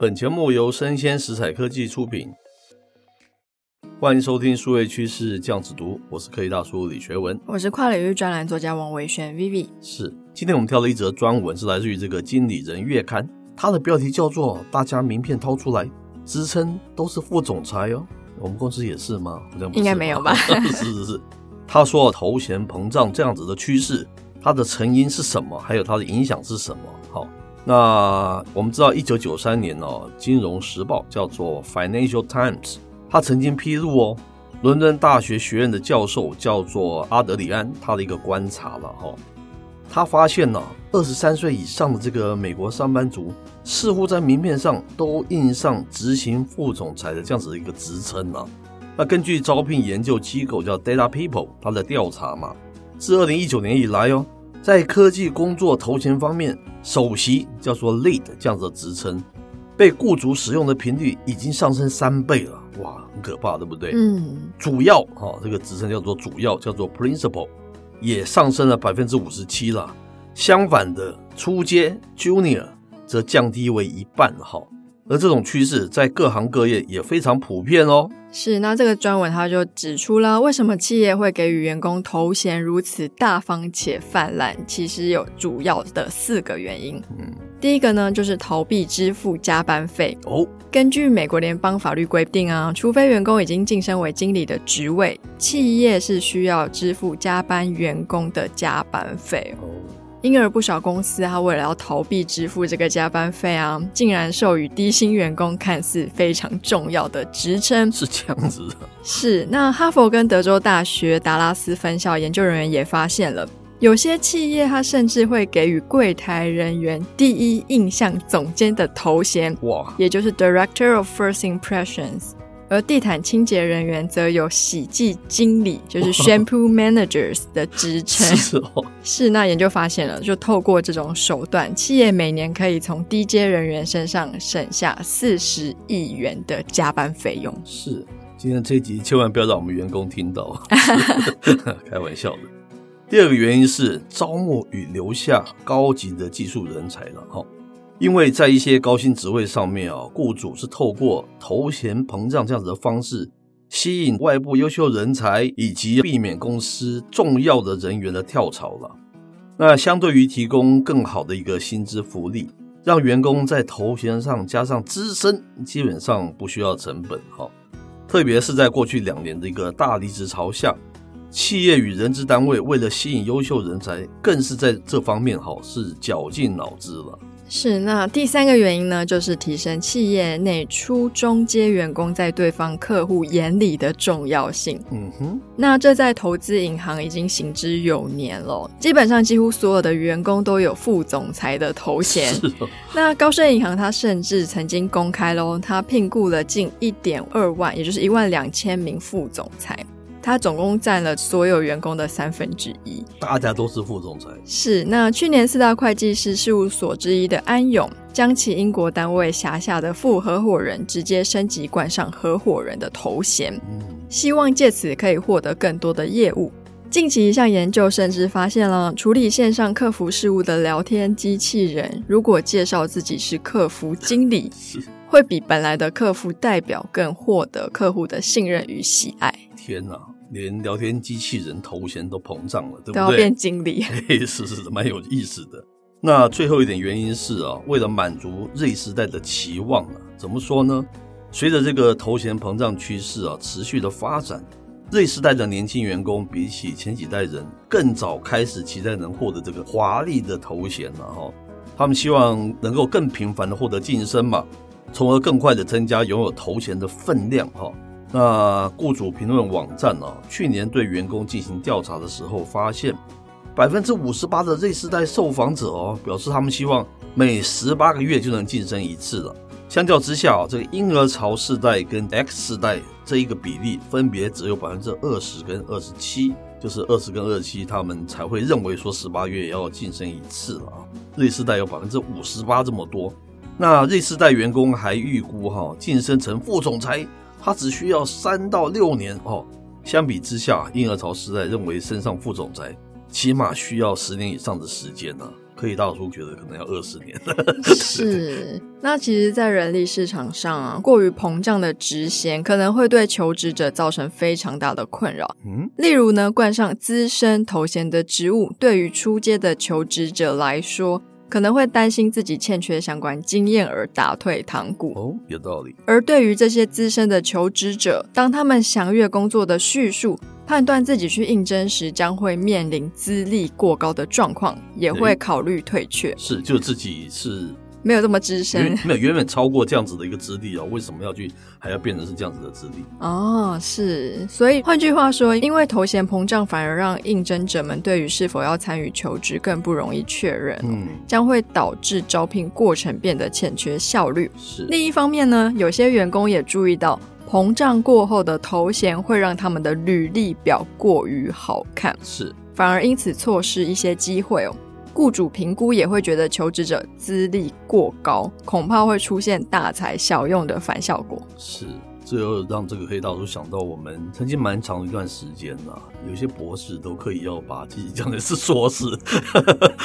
本节目由生鲜食材科技出品，欢迎收听数位趋势酱子读，我是科技大叔李学文，我是跨领域专栏作家王维轩 Vivi。是，今天我们挑了一则专文，是来自于这个《经理人月刊》，它的标题叫做“大家名片掏出来，职称都是副总裁哦”。我们公司也是吗？好像应该没有吧？是是是。他说头衔膨胀这样子的趋势，它的成因是什么？还有它的影响是什么？好，那我们知道，一九九三年哦，《金融时报》叫做 Financial Times，他曾经披露哦，伦敦大学学院的教授叫做阿德里安，他的一个观察了哈，他发现呢，二十三岁以上的这个美国上班族，似乎在名片上都印上执行副总裁的这样子的一个职称呢。那根据招聘研究机构叫 Data People，他的调查嘛，自二零一九年以来哦，在科技工作头衔方面，首席叫做 Lead 这样子的职称，被雇主使用的频率已经上升三倍了，哇，很可怕，对不对？嗯。主要哈、哦，这个职称叫做主要，叫做 Principal，也上升了百分之五十七了。相反的，初阶 Junior 则降低为一半哈。而这种趋势在各行各业也非常普遍哦。是，那这个专文他就指出了为什么企业会给予员工头衔如此大方且泛滥，其实有主要的四个原因。嗯，第一个呢，就是逃避支付加班费。哦，根据美国联邦法律规定啊，除非员工已经晋升为经理的职位，企业是需要支付加班员工的加班费。哦。因而，不少公司他为了要逃避支付这个加班费啊，竟然授予低薪员工看似非常重要的职称。是这样子的。是。那哈佛跟德州大学达拉斯分校研究人员也发现了，有些企业他甚至会给予柜台人员第一印象总监的头衔，哇，也就是 Director of First Impressions。而地毯清洁人员则有洗剂经理，就是 shampoo managers 的职称。是哦，是。那研究发现了，就透过这种手段，企业每年可以从低阶人员身上省下四十亿元的加班费用。是，今天这一集千万不要让我们员工听到，开玩笑的。第二个原因是招募与留下高级的技术人才了，哈。因为在一些高薪职位上面啊，雇主是透过头衔膨胀这样子的方式，吸引外部优秀人才，以及避免公司重要的人员的跳槽了。那相对于提供更好的一个薪资福利，让员工在头衔上加上资深，基本上不需要成本哈。特别是在过去两年的一个大离职潮下，企业与人资单位为了吸引优秀人才，更是在这方面哈是绞尽脑汁了。是，那第三个原因呢，就是提升企业内初中阶员工在对方客户眼里的重要性。嗯哼，那这在投资银行已经行之有年了，基本上几乎所有的员工都有副总裁的头衔。是哦。那高盛银行它甚至曾经公开喽，它聘雇了近一点二万，也就是一万两千名副总裁。他总共占了所有员工的三分之一，大家都是副总裁。是，那去年四大会计师事务所之一的安永，将其英国单位辖下的副合伙人直接升级冠上合伙人的头衔，嗯，希望借此可以获得更多的业务。近期一项研究甚至发现了，处理线上客服事务的聊天机器人，如果介绍自己是客服经理，是会比本来的客服代表更获得客户的信任与喜爱。天哪！连聊天机器人头衔都膨胀了，对不对？都要变经理，嘿，是是是，蛮有意思的。那最后一点原因是啊，为了满足 Z 时代的期望啊，怎么说呢？随着这个头衔膨胀趋势啊持续的发展，Z 时代的年轻员工比起前几代人更早开始期待能获得这个华丽的头衔了哈。他们希望能够更频繁的获得晋升嘛，从而更快的增加拥有头衔的分量哈。那雇主评论网站呢、啊？去年对员工进行调查的时候，发现百分之五十八的 Z 世代受访者哦，表示他们希望每十八个月就能晋升一次了。相较之下，这个婴儿潮世代跟 X 世代这一个比例分别只有百分之二十跟二十七，就是二十跟二十七，他们才会认为说十八月要晋升一次了啊。Z 世代有百分之五十八这么多，那 Z 世代员工还预估哈，晋升成副总裁。他只需要三到六年哦，相比之下，婴儿潮时代认为升上副总裁起码需要十年以上的时间呢、啊。可科技大叔觉得可能要二十年了。是，那其实，在人力市场上啊，过于膨胀的职衔可能会对求职者造成非常大的困扰。嗯，例如呢，冠上资深头衔的职务，对于初阶的求职者来说，可能会担心自己欠缺相关经验而打退堂鼓。哦，有道理。而对于这些资深的求职者，当他们详阅工作的叙述，判断自己去应征时将会面临资历过高的状况，也会考虑退却。是，就自己是。没有这么资深，没有远远超过这样子的一个资历哦。为什么要去还要变成是这样子的资历？哦，是，所以换句话说，因为头衔膨胀，反而让应征者们对于是否要参与求职更不容易确认，嗯，将会导致招聘过程变得欠缺效率。是。另一方面呢，有些员工也注意到，膨胀过后的头衔会让他们的履历表过于好看，是，反而因此错失一些机会哦。雇主评估也会觉得求职者资历过高，恐怕会出现大材小用的反效果。是，这又让这个黑大叔想到，我们曾经蛮长一段时间啊，有些博士都可以要把自己讲的是硕士。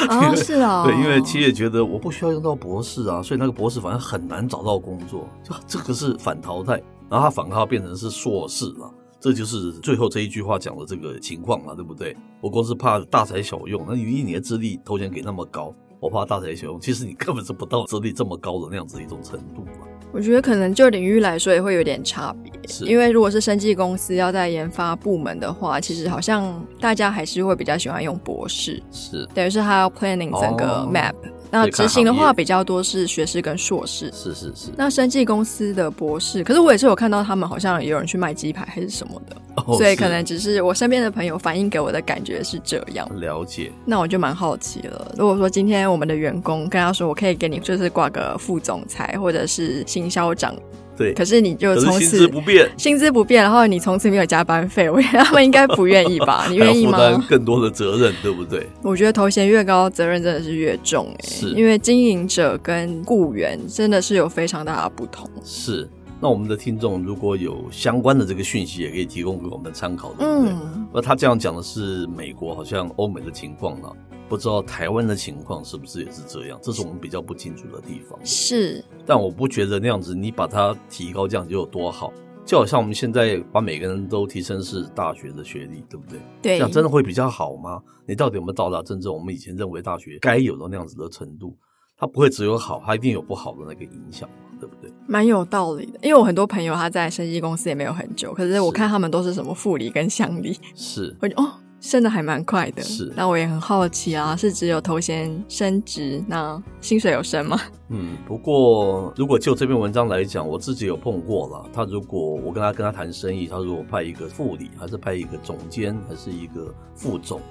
啊、哦，是啊、哦，对，因为企业觉得我不需要用到博士啊，所以那个博士反而很难找到工作，就这个是反淘汰，然后他反而变成是硕士了。这就是最后这一句话讲的这个情况嘛，对不对？我光是怕大材小用，那你一年的资历头衔给那么高，我怕大材小用，其实你根本是不到资历这么高的那样子一种程度嘛。我觉得可能就领域来说也会有点差别，是因为如果是生技公司要在研发部门的话，其实好像大家还是会比较喜欢用博士，是等于是他要 planning 整个 map。哦那执行的话比较多是学士跟硕士，是是是。那生技公司的博士，可是我也是有看到他们好像有人去卖鸡排还是什么的，哦、所以可能只是我身边的朋友反映给我的感觉是这样。了解。那我就蛮好奇了，如果说今天我们的员工跟他说，我可以给你就是挂个副总裁或者是行销长。对，可是你就从此薪资不变，薪资不变，然后你从此没有加班费，我觉得他们应该不愿意吧？你愿意吗？负担更多的责任，对不对？我觉得头衔越高，责任真的是越重，欸，是因为经营者跟雇员真的是有非常大的不同。是，那我们的听众如果有相关的这个讯息，也可以提供给我们参考，对不对？嗯，那他这样讲的是美国，好像欧美的情况呢？不知道台湾的情况是不是也是这样？这是我们比较不清楚的地方。是，但我不觉得那样子，你把它提高这样就有多好。就好像我们现在把每个人都提升是大学的学历，对不对？对，这样真的会比较好吗？你到底有没有到达真正我们以前认为大学该有的那样子的程度？它不会只有好，它一定有不好的那个影响嘛，对不对？蛮有道理的，因为我很多朋友他在生技公司也没有很久，可是我看他们都是什么副理跟乡理，是，我就哦。升的还蛮快的，是。那我也很好奇啊，是只有头衔升职，那薪水有升吗？嗯，不过如果就这篇文章来讲，我自己有碰过了。他如果我跟他跟他谈生意，他如果派一个副理，还是派一个总监，还是一个副总，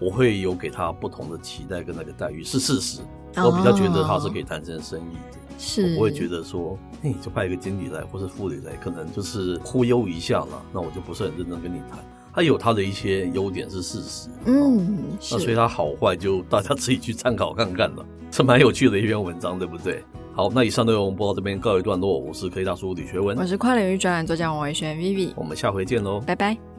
我会有给他不同的期待跟那个待遇，是事实。我比较觉得他是可以谈成生意的，是。我不会觉得说，嘿，就派一个经理来或是副理来，可能就是忽悠一下了，那我就不是很认真跟你谈。他有它的一些优点是事实，嗯，那所以它好坏就大家自己去参考看看了，是蛮有趣的一篇文章，对不对？好，那以上内容播到这边告一段落，我是科技大叔李学文，我是跨领域专栏作家王维轩 Vivi，我们下回见喽，拜拜。